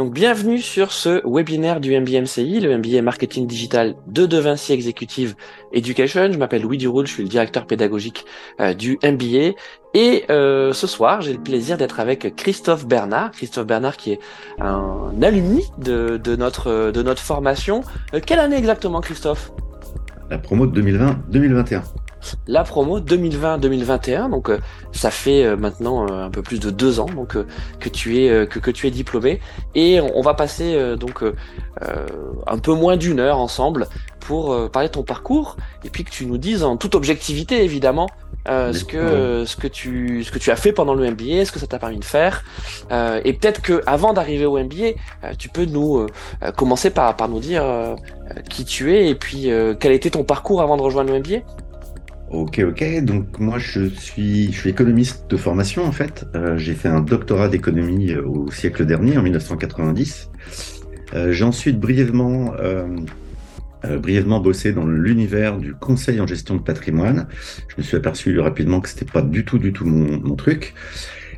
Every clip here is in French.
Donc bienvenue sur ce webinaire du MBMCI, le MBA Marketing Digital de De Vinci Executive Education. Je m'appelle Louis Duroul, je suis le directeur pédagogique euh, du MBA. Et euh, ce soir, j'ai le plaisir d'être avec Christophe Bernard. Christophe Bernard qui est un alumni de, notre, de notre formation. Euh, quelle année exactement Christophe? La promo de 2020-2021 la promo 2020-2021. Donc euh, ça fait euh, maintenant euh, un peu plus de deux ans donc que tu es que, que tu es diplômé et on, va passer donc un peu moins d'une heure ensemble pour parler de ton parcours et puis que tu nous dises en toute objectivité évidemment ce que ce que tu ce que tu as fait pendant le MBA, ce que ça t'a permis de faire, et peut-être que avant d'arriver au MBA, tu peux nous commencer par par nous dire qui tu es et puis quel était ton parcours avant de rejoindre le MBA. Ok, ok. Donc moi, je suis, je suis économiste de formation en fait. Euh, j'ai fait un doctorat d'économie euh, au siècle dernier, en 1990. Euh, j'ai ensuite brièvement, euh, euh, brièvement bossé dans l'univers du conseil en gestion de patrimoine. Je me suis aperçu rapidement que c'était pas du tout, du tout mon, mon truc.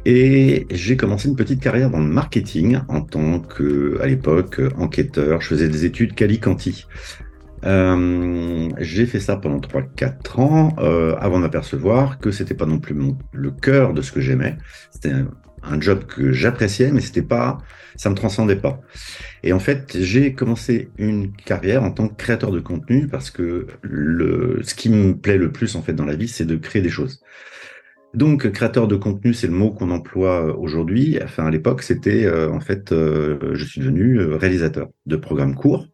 Et j'ai commencé une petite carrière dans le marketing en tant que, à l'époque, enquêteur. Je faisais des études Cali-Canti. Euh, j'ai fait ça pendant 3-4 ans euh, avant d'apercevoir que c'était pas non plus le cœur de ce que j'aimais. C'était un, job que j'appréciais, mais c'était pas, ça me transcendait pas. Et en fait, j'ai commencé une carrière en tant que créateur de contenu parce que le, ce qui me plaît le plus en fait dans la vie, c'est de créer des choses. Donc, créateur de contenu, c'est le mot qu'on emploie aujourd'hui. Enfin, à l'époque, c'était euh, en fait, euh, je suis devenu euh, réalisateur de programmes courts.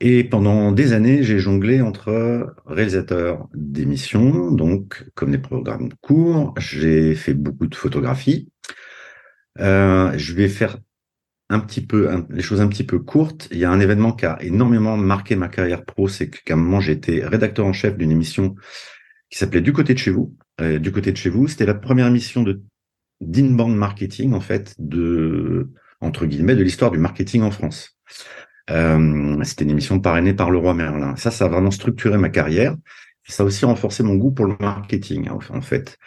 Et pendant des années, j'ai jonglé entre réalisateur d'émissions, donc comme des programmes courts. J'ai fait beaucoup de photographies. Euh, je vais faire un petit peu les choses un petit peu courtes. Il y a un événement qui a énormément marqué ma carrière pro, c'est qu'à un moment été rédacteur en chef d'une émission qui s'appelait Du côté de chez vous. Euh, du côté de chez vous, c'était la première émission de d'inbound marketing en fait de entre guillemets de l'histoire du marketing en France. Euh, C'était une émission parrainée par le roi Merlin. Ça, ça a vraiment structuré ma carrière. Ça a aussi renforcé mon goût pour le marketing, hein, en fait.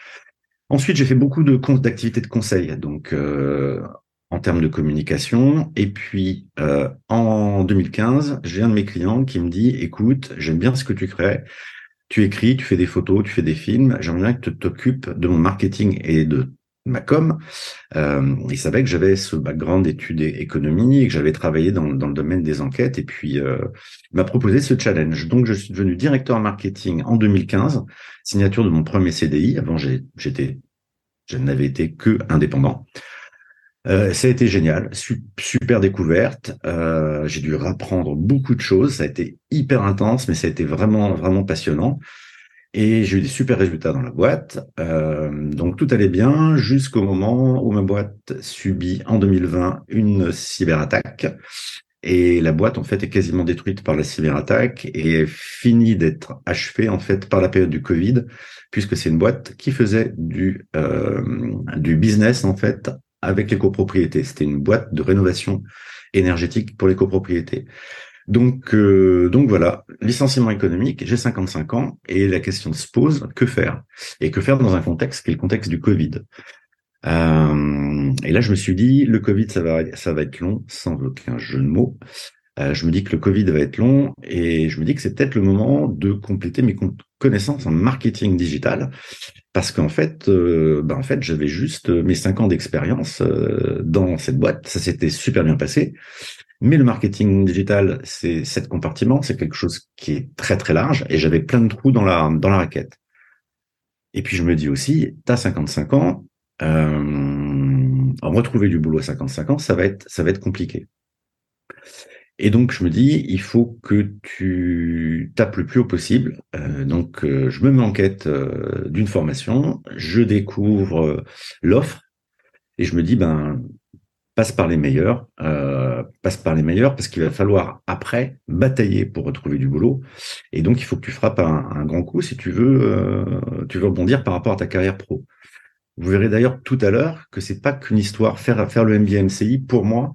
Ensuite, j'ai fait beaucoup de d'activités de conseil, donc euh, en termes de communication. Et puis, euh, en 2015, j'ai un de mes clients qui me dit, écoute, j'aime bien ce que tu crées. Tu écris, tu fais des photos, tu fais des films. J'aimerais bien que tu t'occupes de mon marketing et de ma com, euh, il savait que j'avais ce background d'études économie et que j'avais travaillé dans, dans, le domaine des enquêtes et puis euh, il m'a proposé ce challenge. Donc je suis devenu directeur marketing en 2015, signature de mon premier CDI. Avant j'étais, je n'avais été que indépendant. Euh, ça a été génial, super découverte. Euh, j'ai dû apprendre beaucoup de choses. Ça a été hyper intense, mais ça a été vraiment vraiment passionnant. Et j'ai eu des super résultats dans la boîte. Euh, donc tout allait bien jusqu'au moment où ma boîte subit en 2020 une cyberattaque. Et la boîte en fait est quasiment détruite par la cyberattaque et finit d'être achevée en fait par la période du Covid, puisque c'est une boîte qui faisait du euh, du business en fait avec les copropriétés. C'était une boîte de rénovation énergétique pour les copropriétés. Donc, euh, donc voilà, licenciement économique, j'ai 55 ans et la question se pose, que faire? Et que faire dans un contexte qui est le contexte du Covid? Euh, Et là, je me suis dit, le Covid, ça va, ça va être long, sans aucun jeu de mots. Euh, je me dis que le Covid va être long et je me dis que c'est peut-être le moment de compléter mes connaissances en marketing digital parce qu'en fait, ben en fait, j'avais juste mes cinq ans d'expérience dans cette boîte. Ça s'était super bien passé. Mais le marketing digital, c'est sept compartiments, c'est quelque chose qui est très très large et j'avais plein de trous dans la dans la raquette. Et puis je me dis aussi, t'as 55 ans, euh, retrouver du boulot à 55 ans, ça va être ça va être compliqué. Et donc je me dis, il faut que tu tapes le plus haut possible. Euh, donc euh, je me mets en quête d'une formation, je découvre l'offre et je me dis, ben passe par les meilleurs, passe par les meilleurs parce qu'il va falloir après batailler pour retrouver du boulot. Et donc il faut que tu frappes un, grand coup si tu veux, euh, tu veux rebondir par rapport à ta carrière pro. Vous verrez d'ailleurs tout à l'heure que c'est pas qu'une histoire faire faire le MBA MCI pour moi,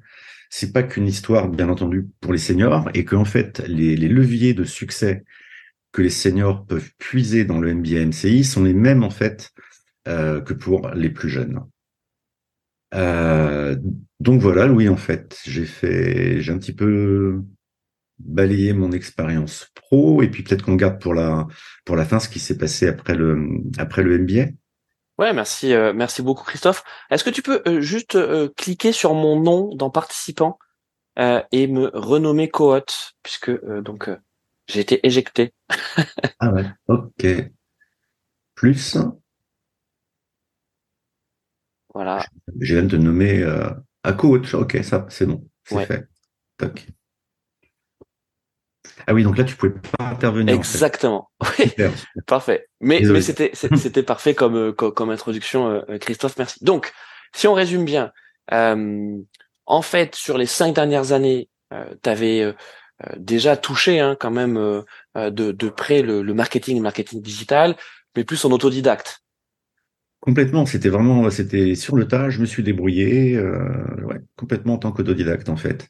c'est pas qu'une histoire bien entendu pour les seniors et qu'en fait les, leviers de succès que les seniors peuvent puiser dans le MBA MCI sont les mêmes en fait euh, que pour les plus jeunes. Euh, donc voilà, oui, en fait, j'ai fait, j'ai un petit peu balayé mon expérience pro et puis peut-être qu'on garde pour la pour la fin ce qui s'est passé après le après le MBA. Ouais, merci, euh, merci beaucoup Christophe. Est-ce que tu peux euh, juste euh, cliquer sur mon nom dans participant et me renommer cohort puisque donc j'ai été éjecté. ah ouais, ok. Plus. Voilà. Je viens de te nommer à coach. Ok, ça c'est bon, c'est fait. Toc. Ah oui, donc là, tu pouvais pas intervenir. Exactement. Oui. parfait. Mais, mais c'était, c'était parfait comme, euh, comme, introduction, euh, Christophe. Merci. Donc, si on résume bien, euh, en fait, sur les cinq dernières années, euh, tu avais déjà touché hein, quand même de, de près le, le marketing, le marketing digital, mais plus en autodidacte. Complètement, c'était vraiment, c'était sur le tas. Je me suis débrouillé, ouais, complètement en tant qu'autodidacte en fait,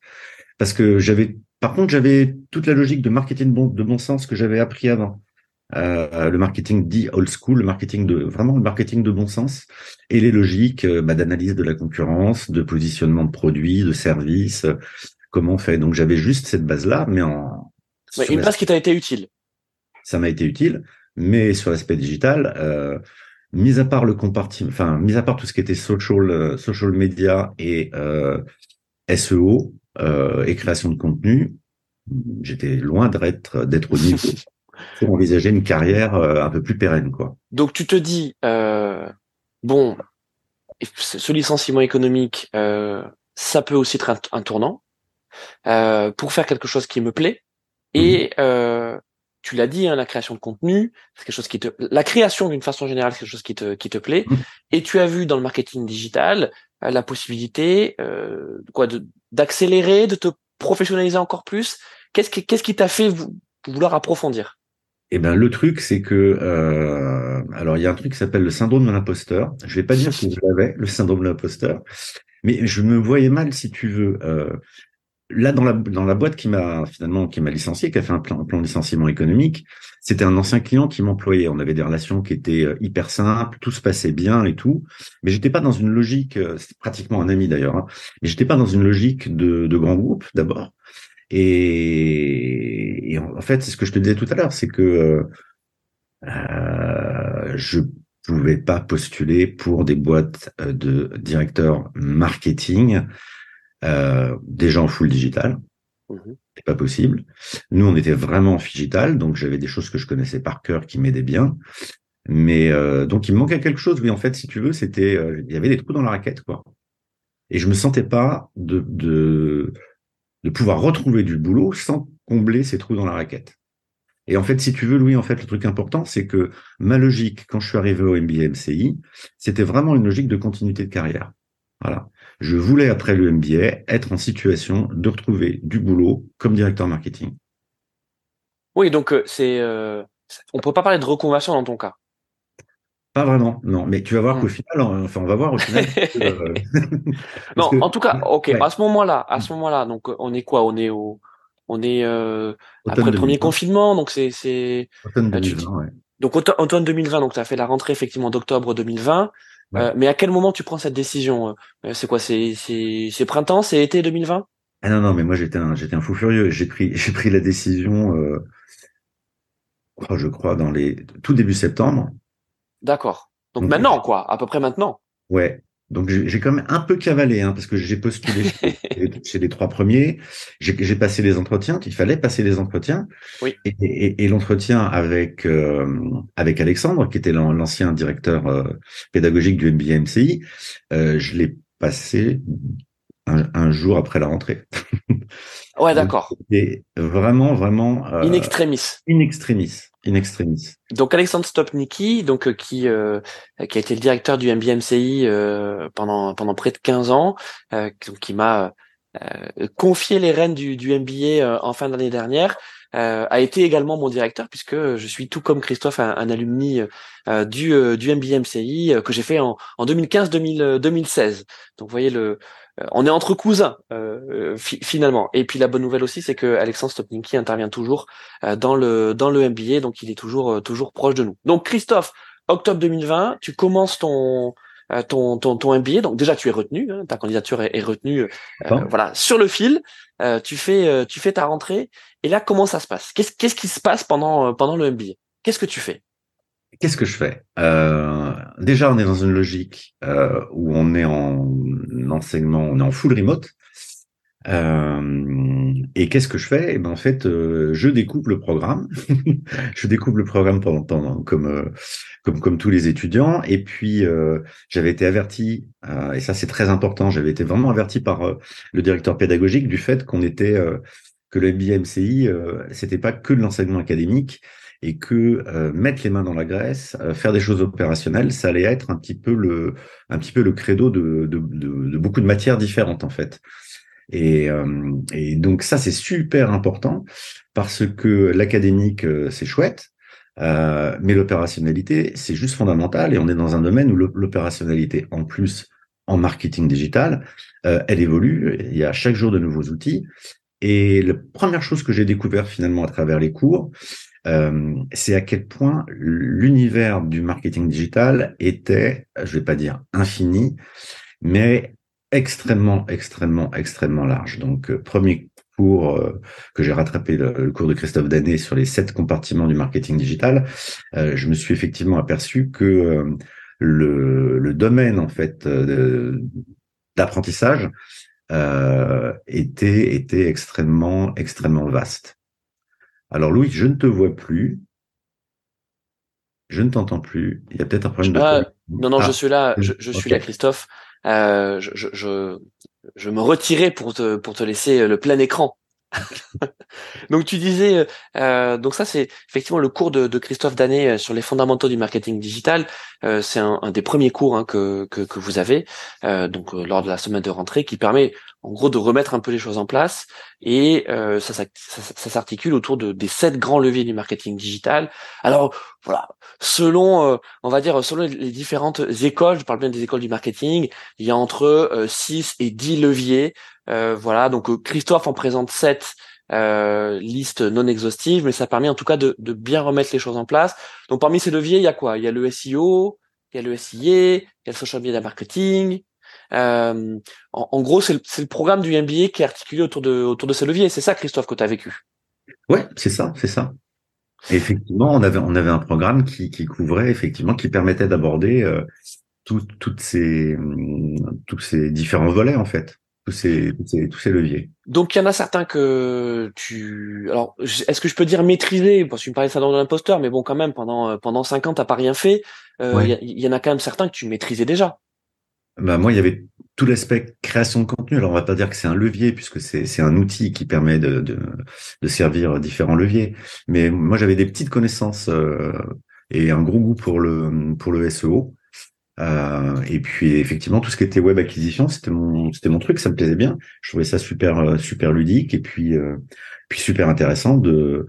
parce que j'avais par contre, j'avais toute la logique de marketing de bon sens que j'avais appris avant. Euh, le marketing dit old school, le marketing de vraiment le marketing de bon sens et les logiques euh, bah, d'analyse de la concurrence, de positionnement de produits, de services, euh, comment on fait. Donc j'avais juste cette base là, mais en une base qui t'a été utile. Ça m'a été utile, mais sur l'aspect digital, euh, mis à part le compartiment, enfin mis à part tout ce qui était social, social media et SEO, euh, et création de contenu, j'étais loin d'être d'être au niveau pour envisager une carrière euh, un peu plus pérenne, quoi. Donc tu te dis euh, bon, ce licenciement économique, euh, ça peut aussi être un, tournant euh, pour faire quelque chose qui me plaît. Et mhm. Tu l'as dit, hein, la création de contenu, c'est quelque chose qui te, la création d'une façon générale, c'est quelque chose qui te qui te plaît. Mhm. Et tu as vu dans le marketing digital la possibilité euh, quoi d'accélérer, de te professionnaliser encore plus. Qu'est-ce qui qu'est-ce qui t'a fait vouloir approfondir? Eh ben le truc c'est que euh, alors il y a un truc qui s'appelle le syndrome de l'imposteur. Je vais pas dire que je l'avais le syndrome de l'imposteur, mais je me voyais mal si tu veux. Euh, là dans la dans la boîte qui m'a finalement qui m'a licencié, qui a fait un plan, un plan de licenciement économique, c'était un ancien client qui m'employait. On avait des relations qui étaient euh, hyper simples, tout se passait bien et tout, mais j'étais pas dans une logique. Euh, c'était pratiquement un ami d'ailleurs, hein, mais j'étais pas dans une logique de, de grand groupe d'abord. Et, et, en fait, c'est ce que je te disais tout à l'heure, c'est que euh, euh je pouvais pas postuler pour des boîtes de directeurs marketing euh, des gens en full digital. Mmh c'est pas possible. Nous, on était vraiment en digital, donc j'avais des choses que je connaissais par cœur qui m'aidaient bien. Mais euh, donc il me manquait quelque chose. Oui, en fait, si tu veux, c'était euh, il y avait des trous dans la raquette, quoi. Et je me sentais pas de, de de pouvoir retrouver du boulot sans combler ces trous dans la raquette. Et en fait, si tu veux, Louis, en fait, le truc important, c'est que ma logique, quand je suis arrivé au MBA MCI, c'était vraiment une logique de continuité de carrière. Voilà. Je voulais, après le MBA, être en situation de retrouver du boulot comme directeur marketing. Oui, donc euh, c'est, euh, on peut pas parler de reconversion dans ton cas. Pas vraiment, non. Mais tu vas voir hmm. qu'au final, enfin, on va voir au final. Euh, non, en tout cas, ok. À ce moment-là, à ce moment-là, donc on est quoi? On est au, on est après le premier confinement, donc c'est c'est. Automne 2020, ouais. Donc automne 2020, donc tu as fait la rentrée effectivement d'octobre 2020. Euh, mais à quel moment tu prends cette décision euh, C'est quoi C'est c'est printemps, c'est été 2020 Ah non non, mais moi j'étais un j'étais un fou furieux. J'ai pris j'ai pris la décision, euh, oh, je crois dans les tout début septembre. D'accord. Donc, maintenant quoi, à peu près maintenant. Ouais. Donc j'ai quand même un peu cavalé, hein, parce que j'ai postulé chez, les trois premiers, j'ai passé les entretiens, il fallait passer les entretiens. Oui. Et, et, l'entretien avec euh, avec Alexandre, qui était l'ancien directeur euh, pédagogique du MBA MCI, euh, je l'ai passé un, jour après la rentrée. ouais, d'accord. Et vraiment, vraiment. in extremis. In extremis Donc Alexandre Stopnicki, donc euh, qui euh, a été le directeur du MBMCI euh, pendant pendant près de 15 ans, qui m'a confié les rênes du, du MBA en fin d'année dernière, a été également mon directeur puisque je suis tout comme Christophe un, un alumni du du MBMCI que j'ai fait en, en 2015 2016. Donc voyez le euh, on est entre cousins euh, finalement. Et puis la bonne nouvelle aussi, c'est que Alexandre Stopninki intervient toujours euh, dans le dans le MBA, donc il est toujours toujours proche de nous. Donc Christophe, octobre 2020, tu commences ton ton, ton ton MBA. Donc déjà tu es retenu, hein, ta candidature est, retenue, voilà, sur le fil. tu fais tu fais ta rentrée. Et là, comment ça se passe? Qu'est-ce qu'est-ce qui se passe pendant pendant le MBA Qu'est-ce que tu fais? Qu'est-ce que je fais? Euh, Déjà, on est dans une logique euh, où on est en enseignement, on est en full remote. Euh, et qu'est-ce que je fais? Eh ben en fait, euh, je découpe le programme. je découpe le programme pendant, pendant comme euh, comme comme tous les étudiants. Et puis j'avais été averti, et ça c'est très important. J'avais été vraiment averti par le directeur pédagogique du fait qu'on était que le MBA MCI, c'était pas que de l'enseignement académique et que euh, mettre les mains dans la graisse, euh, faire des choses opérationnelles, ça allait être un petit peu le, un petit peu le credo de, de, de, beaucoup de matières différentes en fait. Et, euh, et donc ça c'est super important parce que l'académique c'est chouette, mais l'opérationnalité c'est juste fondamental et on est dans un domaine où l'opérationnalité en plus en marketing digital, elle évolue. Il y a chaque jour de nouveaux outils. Et la première chose que j'ai découvert finalement à travers les cours, euh, c'est à quel point l'univers du marketing digital était, je vais pas dire infini, mais extrêmement, extrêmement, extrêmement large. Donc, euh, premier cours euh, que j'ai rattrapé, le, cours de Christophe Danet sur les sept compartiments du marketing digital, je me suis effectivement aperçu que le, le, domaine en fait d'apprentissage était était extrêmement extrêmement vaste. Alors Louis, je ne te vois plus. Je ne t'entends plus. Il y a peut-être un problème de. Ah, non, non, je ah. suis là. Je, suis là, Christophe. Euh, je, je, je, me retirais pour te, pour te laisser le plein écran. donc tu disais, euh, donc ça c'est effectivement le cours de, Christophe Danet euh, sur les fondamentaux du marketing digital. Euh, c'est un, des premiers cours hein, que, que, vous avez donc lors de la semaine de rentrée qui permet en gros de remettre un peu les choses en place et ça, ça, s'articule autour de, des sept grands leviers du marketing digital. Alors voilà, selon on va dire selon les différentes écoles, je parle bien des écoles du marketing, il y a entre 6 et 10 leviers euh, voilà, donc euh, Christophe en présente sept euh, listes non exhaustives, mais ça permet en tout cas de, bien remettre les choses en place. Donc parmi ces leviers, il y a quoi? Il y a le SEO, il y a le SIA, il y a le social media marketing. En, gros, c'est le, programme du MBA qui est articulé autour de, autour de ces leviers. C'est ça, Christophe, que tu as vécu. Ouais, c'est ça, c'est ça. effectivement, on avait, on avait un programme qui, qui couvrait, effectivement, qui permettait d'aborder toutes ces, tous ces différents volets, en fait tous ces, tous ces, leviers. Donc il y en a certains que tu alors est-ce que je peux dire maîtriser? Parce que tu me parlais ça dans l'imposteur mais bon quand même pendant euh, pendant cinq ans t'as pas rien fait euh, il y, en a quand même certains que tu maîtrisais déjà. Bah moi il y avait tout l'aspect création de contenu. Alors on va pas dire que c'est un levier puisque c'est un outil qui permet de, de, de servir différents leviers. Mais moi j'avais des petites connaissances euh, et un gros goût pour le pour le SEO euh, et puis effectivement tout ce qui était web acquisition, c'était mon c'était mon truc, ça me plaisait bien. Je trouvais ça super super ludique et puis euh, puis super intéressant de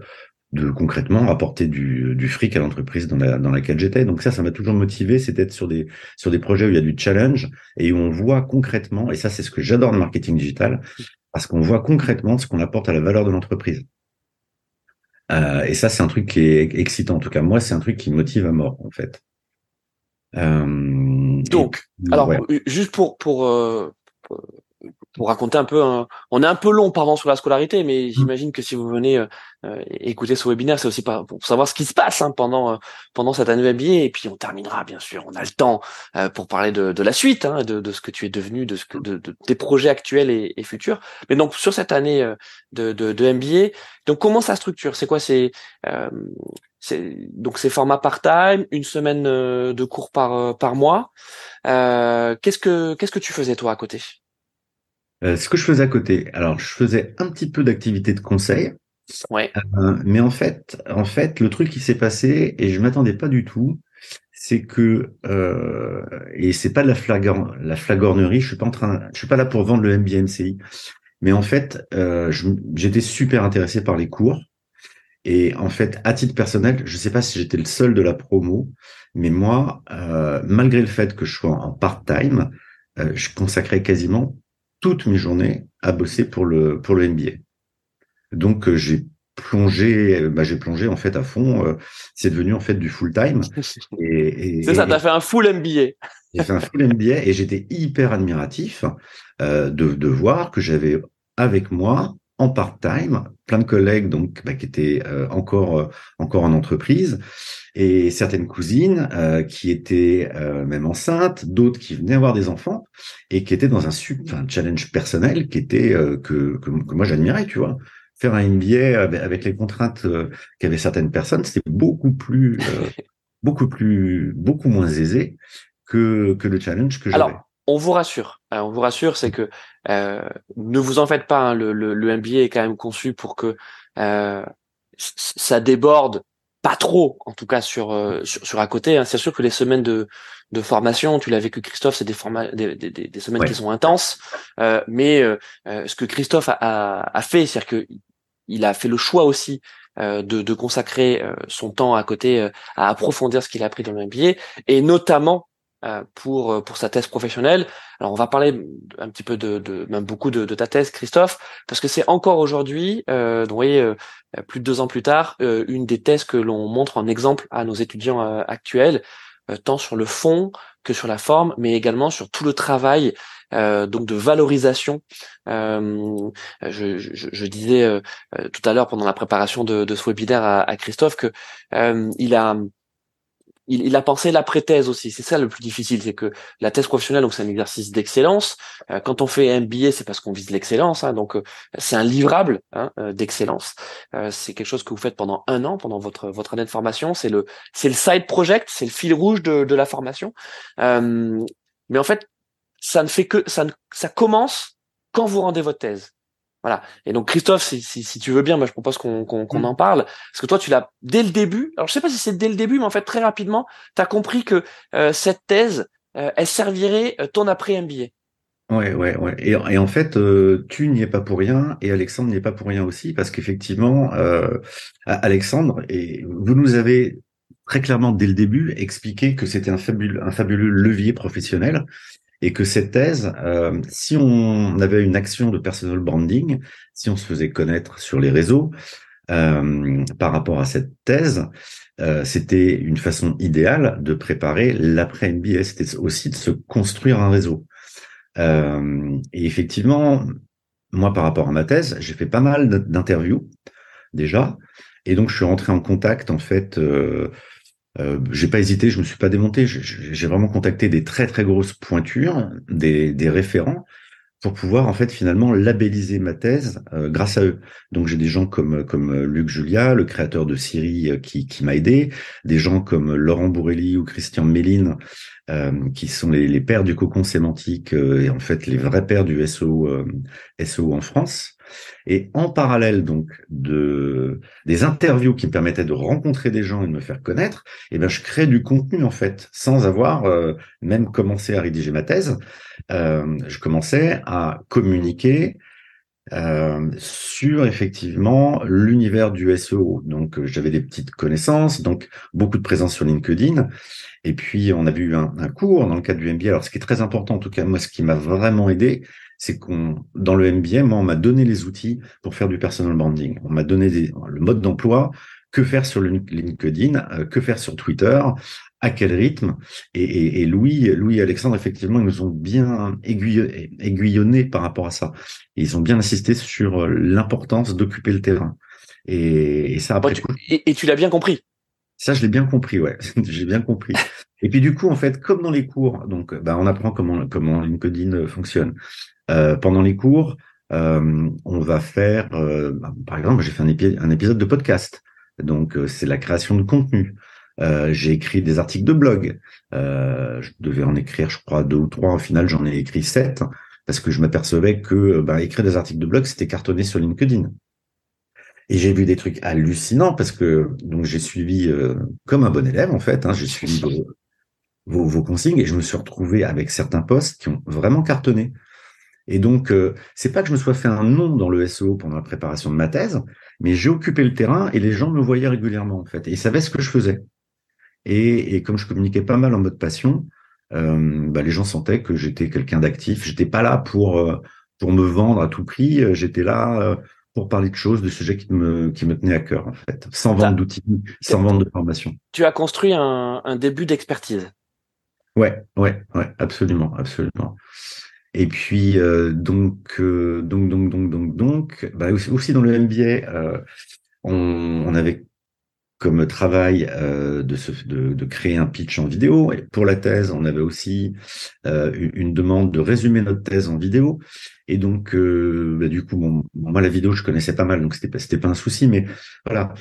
de concrètement apporter du, du fric à l'entreprise dans, la, dans laquelle j'étais. Donc ça, ça m'a toujours motivé, c'est d'être sur des sur des projets où il y a du challenge et où on voit concrètement. Et ça, c'est ce que j'adore dans le marketing digital, parce qu'on voit concrètement ce qu'on apporte à la valeur de l'entreprise. Euh, et ça, c'est un truc qui est excitant. En tout cas, moi, c'est un truc qui me motive à mort, en fait. Euh, Donc, alors juste pour pour, euh, pour raconter un peu, on est un peu long pardon sur la scolarité, mais mmh. j'imagine que si vous venez euh, euh, écouter ce webinaire, c'est aussi pour savoir ce qui se passe hein, pendant euh, pendant cette année MBA, et puis on terminera bien sûr, on a le temps pour parler de, de la suite, hein, de, de ce que tu es devenu, de ce que de, de tes projets actuels et, et, futurs. Mais donc sur cette année de, de, de MBA, donc comment ça structure? C'est quoi C'est donc c'est format part-time, une semaine euh, de cours par euh, par mois. Euh, qu'est-ce que qu'est-ce que tu faisais toi à côté? Ce que je faisais à côté, alors je faisais un petit peu d'activité de conseil. Ouais. mais en fait, en fait, le truc qui s'est passé et je m'attendais pas du tout, c'est que et c'est pas de la flagor la flagornerie. Je suis pas en train, je suis pas là pour vendre le MBMCI, mais en fait, j'étais super intéressé par les cours. Et en fait, à titre personnel, je ne sais pas si j'étais le seul de la promo, mais moi, euh, malgré le fait que je sois en part-time, euh, je consacrais quasiment toutes mes journées à bosser pour le pour le NBA. Donc euh, j'ai plongé, bah, j'ai plongé en fait à fond. c'est devenu en fait du full time. Et, c'est ça, t'as fait un full MBA. J'ai fait un full MBA et j'étais hyper admiratif euh, de, de voir que j'avais avec moi en part-time, plein de collègues donc bah, qui étaient euh, encore euh, encore en entreprise et certaines cousines euh, qui étaient même enceintes, d'autres qui venaient avoir des enfants et qui étaient dans un, un challenge personnel qui était que, que, moi j'admirais, tu vois. Faire un MBA avec, les contraintes qu'avaient certaines personnes, c'était beaucoup plus beaucoup plus beaucoup moins aisé que que le challenge que j'avais on vous rassure. Hein, on vous rassure, c'est que euh, ne vous en faites pas. Hein, le, le, MBA est quand même conçu pour que euh, ça déborde pas trop, en tout cas sur euh, sur, à côté. Hein. C'est sûr que les semaines de, de formation, tu l'as vécu Christophe, c'est des, formats, des, des, semaines qui sont intenses. mais ce que Christophe a, a, fait, c'est-à-dire que il a fait le choix aussi de, de, consacrer son temps à côté à approfondir ce qu'il a appris dans le MBA et notamment euh, pour euh, pour sa thèse professionnelle. Alors on va parler un petit peu de, de même beaucoup de, de, ta thèse, Christophe, parce que c'est encore aujourd'hui, euh, vous voyez, euh, plus de deux ans plus tard, une des thèses que l'on montre en exemple à nos étudiants actuels, tant sur le fond que sur la forme, mais également sur tout le travail donc de valorisation. Je, je, je, disais tout à l'heure pendant la préparation de, de ce webinaire à, à Christophe que il a il, a pensé l'après-thèse aussi. C'est ça le plus difficile, c'est que la thèse professionnelle, donc c'est un exercice d'excellence. Euh, quand on fait un MBA, c'est parce qu'on vise l'excellence. Hein, donc euh, c'est un livrable hein, euh, d'excellence. c'est quelque chose que vous faites pendant un an, pendant votre votre année de formation. C'est le c'est le side project, c'est le fil rouge de, de la formation. mais en fait, ça ne fait que ça ne, ça commence quand vous rendez votre thèse. Voilà. Et donc Christophe, si, si, tu veux bien, moi je propose qu'on mm. en parle, parce que toi tu l'as dès le début. Alors je sais pas si c'est dès le début, mais en fait très rapidement, tu as compris que euh, cette thèse, euh, elle servirait euh, ton après MBA. Ouais, ouais, ouais. Et, et en fait, tu n'y es pas pour rien et Alexandre n'y est pas pour rien aussi, parce qu'effectivement, Alexandre, et vous nous avez très clairement dès le début expliqué que c'était un fabuleux, un fabuleux levier professionnel et que cette thèse, euh, si on avait une action de personal branding, si on se faisait connaître sur les réseaux euh, par rapport à cette thèse, euh, c'était une façon idéale de préparer l'après MBA. C'était aussi de se construire un réseau. Euh, et effectivement, moi, par rapport à ma thèse, j'ai fait pas mal d'interviews déjà, et donc je suis rentré en contact en fait. Euh, euh, j'ai pas hésité, je me suis pas démonté. J'ai vraiment contacté des très très grosses pointures, des, des référents, pour pouvoir en fait finalement labelliser ma thèse euh, grâce à eux. Donc j'ai des gens comme comme Luc Julia, le créateur de Siri, euh, qui, qui m'a aidé, des gens comme Laurent Bourrelli ou Christian Méline, euh, qui sont les, les, pères du cocon sémantique et en fait les vrais pères du SEO SEO en France. Et en parallèle donc de des interviews qui me permettaient de rencontrer des gens et de me faire connaître, eh ben je crée du contenu en fait sans avoir euh, même commencé à rédiger ma thèse. Euh, je commençais à communiquer euh, sur effectivement l'univers du SEO. Donc j'avais des petites connaissances, donc beaucoup de présence sur LinkedIn. Et puis on a eu un, un, cours dans le cadre du MBA. Alors ce qui est très important, en tout cas moi, ce qui m'a vraiment aidé, c'est qu'on, dans le MBA, moi, on m'a donné les outils pour faire du personal branding. On m'a donné le mode d'emploi, que faire sur LinkedIn, euh, que faire sur Twitter, à quel rythme. Et, et, Louis, Louis et Alexandre, effectivement, ils nous ont bien aiguillonnés aiguillonné par rapport à ça. Et ils ont bien insisté sur euh, l'importance d'occuper le terrain. Et, ça après. et, tu l'as bien compris. Ça, je l'ai bien compris, ouais. J'ai bien compris. Et puis du coup, en fait, comme dans les cours, donc, bah, on apprend comment comment LinkedIn fonctionne. Euh, pendant les cours, euh, on va faire, euh, bah, par exemple, j'ai fait un, un, épisode de podcast. Donc, c'est la création de contenu. j'ai écrit des articles de blog. je devais en écrire, je crois, deux ou trois. Au final, j'en ai écrit sept parce que je m'apercevais que bah, écrire des articles de blog, c'était cartonné sur LinkedIn. Et j'ai vu des trucs hallucinants parce que donc j'ai suivi comme un bon élève en fait. Hein, j'ai suivi vos, vos, consignes et je me suis retrouvé avec certains posts qui ont vraiment cartonné. Et donc, euh, c'est pas que je me sois fait un nom dans le SEO pendant la préparation de ma thèse, mais j'ai occupé le terrain et les gens me voyaient régulièrement en fait, et ils savaient ce que je faisais. Et, et comme je communiquais pas mal en mode passion, euh, bah, les gens sentaient que j'étais quelqu'un d'actif. J'étais pas là pour euh, pour me vendre à tout prix. J'étais là euh, pour parler de choses, de sujets qui me qui me tenaient à cœur en fait, sans vendre d'outils, sans vendre de formation. Tu as construit un, un début d'expertise. Ouais, ouais, ouais, absolument, absolument. Et puis euh, donc, euh, donc, donc, donc, donc, donc, bah, aussi, aussi dans le MBA, euh, on, on avait comme travail euh, de, se, de, de, créer un pitch en vidéo. Et pour la thèse, on avait aussi euh, une demande de résumer notre thèse en vidéo. Et donc, euh, bah, du coup, bon, moi, la vidéo, je connaissais pas mal, donc c'était pas, c'était pas un souci. Mais voilà,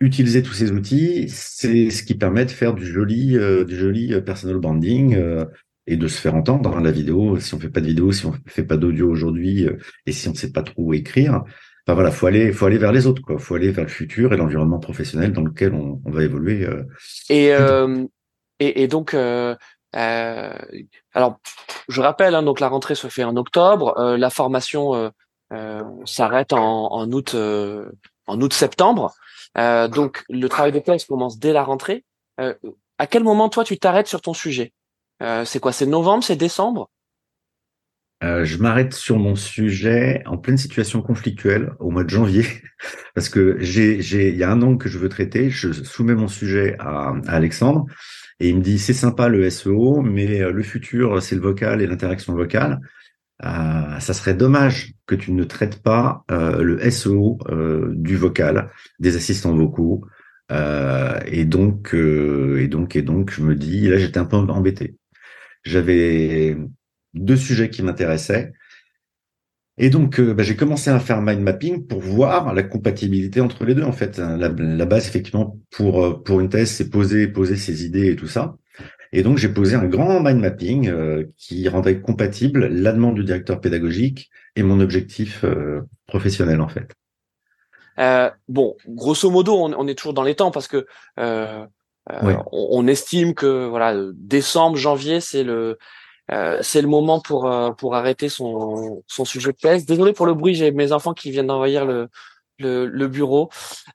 utiliser tous ces outils, c'est ce qui permet de faire du joli, euh, du joli personal branding euh, et de se faire entendre. dans La vidéo, si on fait pas de vidéo, si on fait pas d'audio aujourd'hui, euh, et si on ne sait pas trop écrire, Enfin voilà, faut aller, faut aller vers les autres, quoi. Faut aller vers le futur et l'environnement professionnel dans lequel on, on va évoluer. Euh, et, euh, et, et donc, euh, euh, alors, je rappelle, hein, donc la rentrée se fait en octobre, euh, la formation euh, s'arrête en, en, août, en août-septembre. donc, le travail de thèse commence dès la rentrée. à quel moment toi tu t'arrêtes sur ton sujet? C'est quoi C'est novembre C'est décembre? Euh, je m'arrête sur mon sujet en pleine situation conflictuelle au mois de janvier, parce que j'ai, j'ai, il y a un an que je veux traiter. Je soumets mon sujet à, Alexandre et il me dit c'est sympa le SEO, mais euh, le futur c'est le vocal et l'interaction vocale. Euh, ça serait dommage que tu ne traites pas euh, le SEO euh, du vocal, des assistants vocaux. et donc, et donc, et donc, je me dis là j'étais un peu embêté. J'avais deux sujets qui m'intéressaient. Et donc, euh, bah, j'ai commencé à faire mind mapping pour voir la compatibilité entre les deux. En fait, la, base, effectivement, pour euh, pour une thèse, c'est poser poser ses idées et tout ça. Et donc, j'ai posé un grand mind mapping euh, qui rendait compatible la demande du directeur pédagogique et mon objectif professionnel, en fait. bon, grosso modo, on, on, est toujours dans les temps parce que on, on, estime que voilà, décembre, janvier, c'est le euh, c'est le moment pour euh, pour arrêter son son sujet de thèse. Désolé pour le bruit, j'ai mes enfants qui viennent d'envahir le le, le, bureau.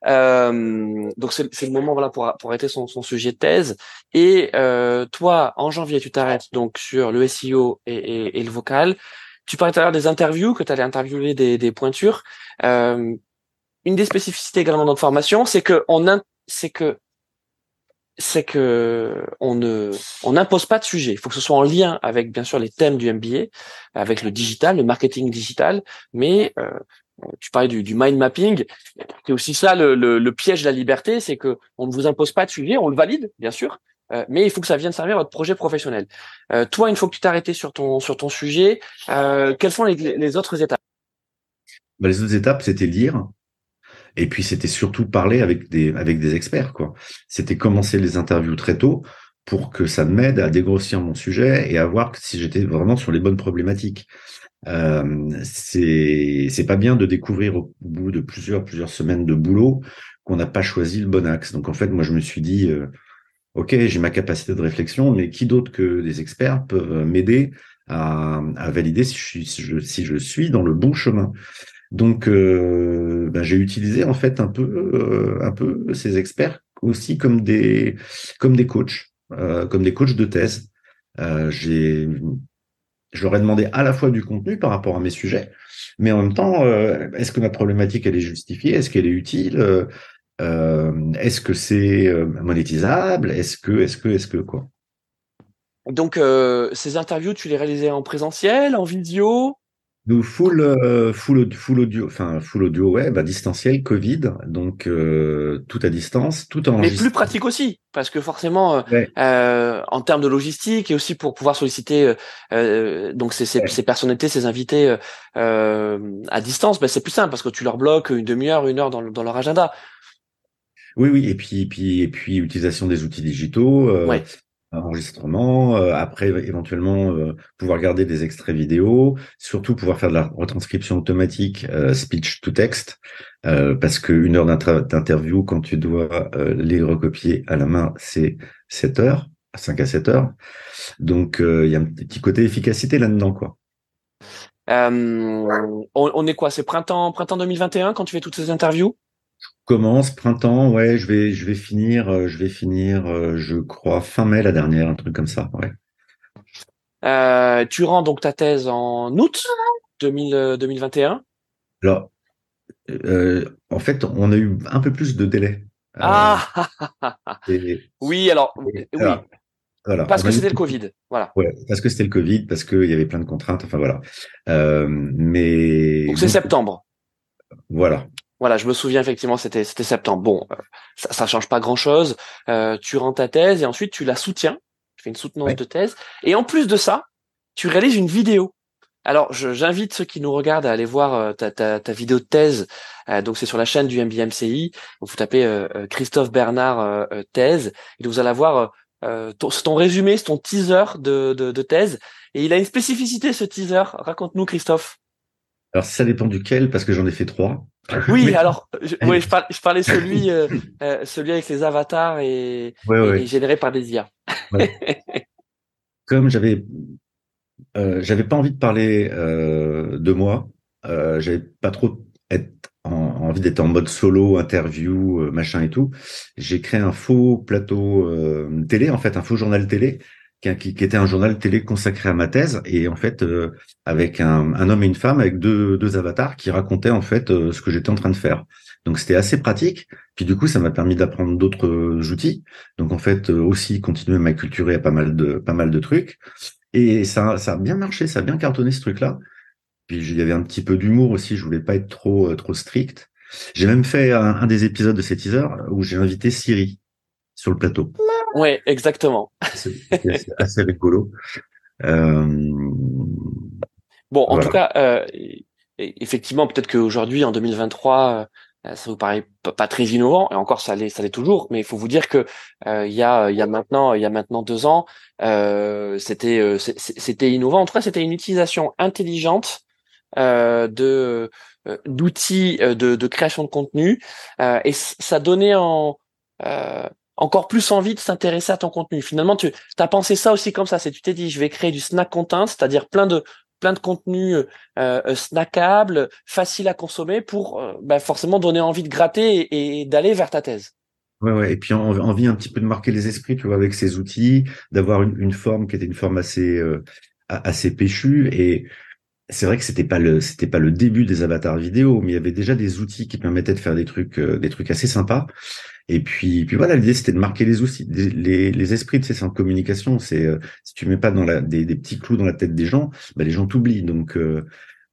Euh, donc c'est le moment voilà pour pour arrêter son son sujet de thèse. Et euh, toi, en janvier, tu t'arrêtes donc sur le SEO et, et, et le vocal. Tu parlais tout à l'heure des interviews, que tu allais interviewer des, des pointures. Euh, une des spécificités également de notre formation, c'est que on c'est que c'est que on ne on n'impose pas de sujet. Il faut que ce soit en lien avec bien sûr les thèmes du MBA, avec le digital, le marketing digital, mais euh, tu parlais du, du mind mapping, c'est aussi ça le, le, le, piège de la liberté, c'est que on ne vous impose pas de sujet, on le valide bien sûr, euh, mais il faut que ça vienne servir votre projet professionnel. Euh, toi, une fois que tu t'es arrêté sur ton sur ton sujet, euh, quelles sont les, les autres étapes? Bah, Les autres étapes, c'était lire, et puis c'était surtout parler avec des avec des experts quoi. C'était commencer les interviews très tôt pour que ça m'aide à dégrossir mon sujet et à voir si j'étais vraiment sur les bonnes problématiques. Euh, c'est c'est pas bien de découvrir au bout de plusieurs plusieurs semaines de boulot qu'on n'a pas choisi le bon axe. Donc en fait, moi je me suis dit euh, ok, j'ai ma capacité de réflexion, mais qui d'autre que des experts peuvent m'aider à, à, valider si je, suis, si je, si je suis dans le bon chemin? Donc, euh, ben, j'ai utilisé en fait un peu, euh, un peu ces experts aussi comme des, comme des coachs, euh, comme des coachs de thèse. Euh, j'ai, je leur ai demandé à la fois du contenu par rapport à mes sujets, mais en même temps, euh, est-ce que ma problématique elle est justifiée, est-ce qu'elle est utile, euh, est-ce que c'est monétisable, est-ce que, est-ce que, est-ce que quoi? Donc, ces interviews, tu les réalisais en présentiel, en vidéo? Nous, full, euh, full, full audio, enfin full audio web à distanciel, Covid, donc euh, tout à distance, tout en. Mais plus pratique aussi, parce que forcément, euh, euh, en termes de logistique et aussi pour pouvoir solliciter euh, donc ces, ces, ces, personnalités, ces invités à distance, ben, c'est plus simple parce que tu leur bloques une demi-heure, une heure dans, dans leur agenda. Oui, oui, et puis, et puis, et puis, utilisation des outils digitaux. Ouais enregistrement, euh, après éventuellement euh, pouvoir garder des extraits vidéo, surtout pouvoir faire de la retranscription automatique euh, speech to text, parce qu'une heure d'interview, quand tu dois les recopier à la main, c'est 7 heures, 5 à 7 heures. Donc il y a un petit côté efficacité là-dedans, quoi. On, on, est quoi? C'est printemps, printemps 2021 quand tu fais toutes ces interviews? Commence printemps, ouais, je vais je vais finir euh, je vais finir euh, je crois fin mai la dernière, un truc comme ça, ouais. Euh, tu rends donc ta thèse en août 2000, 2021 Alors en fait, on a eu un peu plus de délai. Ah oui, alors oui. Voilà. Parce que c'était le Covid. Voilà. Ouais, parce que c'était le Covid, parce qu'il y avait plein de contraintes. Enfin voilà. Mais Donc c'est septembre. Voilà. Voilà, je me souviens effectivement, c'était c'était septembre. Bon, euh, ça, ça change pas grand chose. tu rends ta thèse et ensuite tu la soutiens. Tu fais une soutenance de thèse. Et en plus de ça, tu réalises une vidéo. Alors, j'invite ceux qui nous regardent à aller voir euh, ta, ta, ta vidéo de thèse. Euh, donc, c'est sur la chaîne du MBMCI. Donc, vous tapez euh, euh, Christophe Bernard euh, euh, thèse et vous allez avoir euh, euh, ton, ton résumé, c'est ton teaser de, de, de thèse. Et il a une spécificité ce teaser. Raconte-nous, Christophe. Alors ça dépend duquel, parce que j'en ai fait trois. Oui, Mais- alors, je, ouais, je, parlais, je parlais celui, euh, euh, celui avec les avatars et, Ouais, et- ouais. et généré par des IA. Comme j'avais, euh, j'avais pas envie de parler de moi. J'avais pas trop être en, envie d'être en mode solo, interview, machin et tout. J'ai créé un faux plateau télé, en fait, un faux journal télé, qui, qui, était un journal télé consacré à ma thèse, et en fait, euh, avec un, un homme et une femme, avec deux, deux avatars qui racontaient en fait euh, ce que j'étais en train de faire. Donc c'était assez pratique. Puis du coup, ça m'a permis d'apprendre d'autres euh, outils. Donc en fait, euh, aussi continuer à m'acculturer à pas mal de pas mal de trucs. Et ça, ça a bien marché, ça a bien cartonné ce truc-là. Puis il y avait un petit peu d'humour aussi. Je voulais pas être trop euh, trop strict. J'ai même fait un, un des épisodes de ces teasers où j'ai invité Siri sur le plateau. Ouais, exactement. C'est assez, assez rigolo. Euh, Bon, en Voilà. tout cas, euh, et effectivement, peut-être qu'aujourd'hui, en 2023, euh, ça vous paraît pas très innovant, et encore ça l'est, ça l'est toujours. Mais il faut vous dire que euh, il y a, il y a maintenant, il y a maintenant deux ans, euh, c'était, euh, c'était innovant. En tout cas, c'était une utilisation intelligente euh, de euh, d'outils de, de création de contenu, euh, et ça donnait en euh, encore plus envie de s'intéresser à ton contenu. Finalement, tu as pensé ça aussi comme ça. C'est tu t'es dit, je vais créer du snack content, c'est-à-dire plein de plein de contenus euh, euh, snackables, faciles à consommer pour euh, bah, forcément donner envie de gratter et, d'aller vers ta thèse. Ouais, ouais. Et puis en- envie un petit peu de marquer les esprits, tu vois, avec ces outils, d'avoir une, une forme qui était une forme assez euh, assez péchue. Et c'est vrai que c'était pas le c'était pas le début des avatars vidéo, mais il y avait déjà des outils qui permettaient de faire des trucs euh, des trucs assez sympas. Et puis puis voilà, l'idée c'était de marquer les outils, les, les esprits. Tu sais, c'est en communication. C'est euh, si tu mets pas dans la des, des petits clous dans la tête des gens, bah, les gens t'oublient. Donc euh,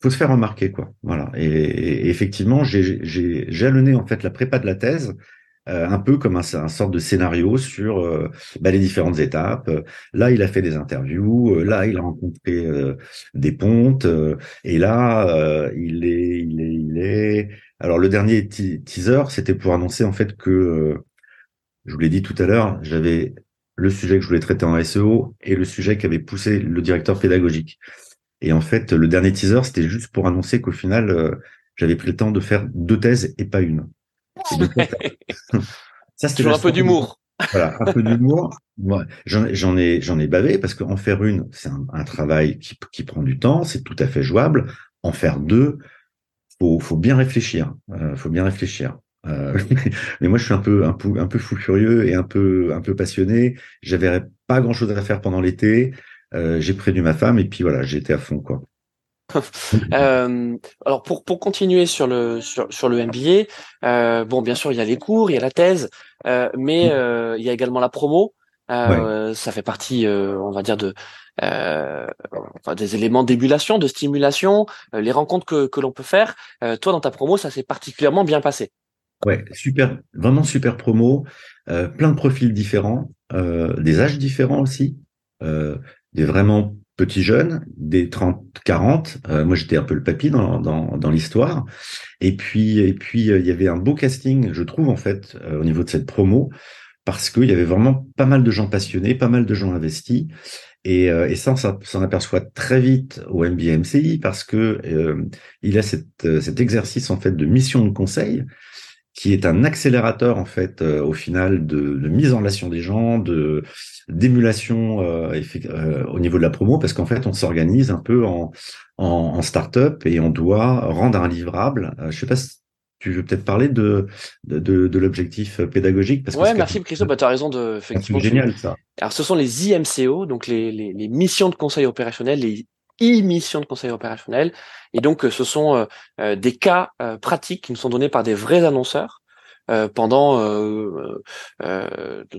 faut se faire remarquer quoi. Voilà. Et, et effectivement, j'ai j'ai jalonné en fait la prépa de la thèse euh, un peu comme un, un sorte de scénario sur euh, bah, les différentes étapes. Là, il a fait des interviews. euh, Là, il a rencontré euh, des pontes. euh, et là, euh, il est, il est, il est. Alors, le dernier te- teaser, c'était pour annoncer en fait que, je vous l'ai dit tout à l'heure, j'avais le sujet que je voulais traiter en SEO et le sujet qu'avait poussé le directeur pédagogique. Et en fait, le dernier teaser, c'était juste pour annoncer qu'au final, j'avais pris le temps de faire deux thèses et pas une. Ça, Toujours la un peu d'humour. Voilà, un peu d'humour. Moi, j'en j'en ai, j'en ai bavé parce qu'en faire une, c'est un, un travail qui, qui prend du temps, c'est tout à fait jouable. En faire deux, faut, faut bien réfléchir. Euh, faut bien réfléchir. Euh, mais moi, je suis un peu, un peu, un peu fou furieux et un peu, un peu passionné. J'avais pas grand chose à faire pendant l'été. Euh, j'ai prévenu ma femme et puis voilà, j'étais à fond, quoi. Euh, alors pour pour continuer sur le sur sur le MBA, euh, bon bien sûr il y a les cours, il y a la thèse, euh, mais euh, il y a également la promo. Euh, Ça fait partie, euh, on va dire de euh, enfin, des éléments d'émulation, de stimulation, euh, les rencontres que que l'on peut faire. Euh, toi dans ta promo ça s'est particulièrement bien passé. Ouais, super, vraiment super promo, euh, plein de profils différents, euh, des âges différents aussi, euh, des vraiment petits jeunes, des 30, 40. Euh, moi, j'étais un peu le papy dans, dans, dans l'histoire. Et puis, et puis, euh, il y avait un beau casting, je trouve en fait, euh, au niveau de cette promo, parce qu'il y avait vraiment pas mal de gens passionnés, pas mal de gens investis. Et, euh, et ça, on s'en aperçoit très vite au MBMCI parce que euh, il a cette, cet exercice en fait de mission de conseil qui est un accélérateur en fait euh, au final de, de mise en relation des gens, de d'émulation euh, euh, au niveau de la promo, parce qu'en fait on s'organise un peu en, en, en start-up et on doit rendre un livrable. Euh, je sais pas si tu veux peut-être parler de de, de, de l'objectif pédagogique parce que Ouais, c'est merci Christophe, bah, tu as raison de c'est effectivement. tu- génial ça. Alors, ce sont les IMCO, donc les, les, les missions de conseil opérationnel, les e-missions de conseil opérationnel. Et donc, euh, ce sont euh, euh, des cas euh, pratiques qui nous sont donnés par des vrais annonceurs pendant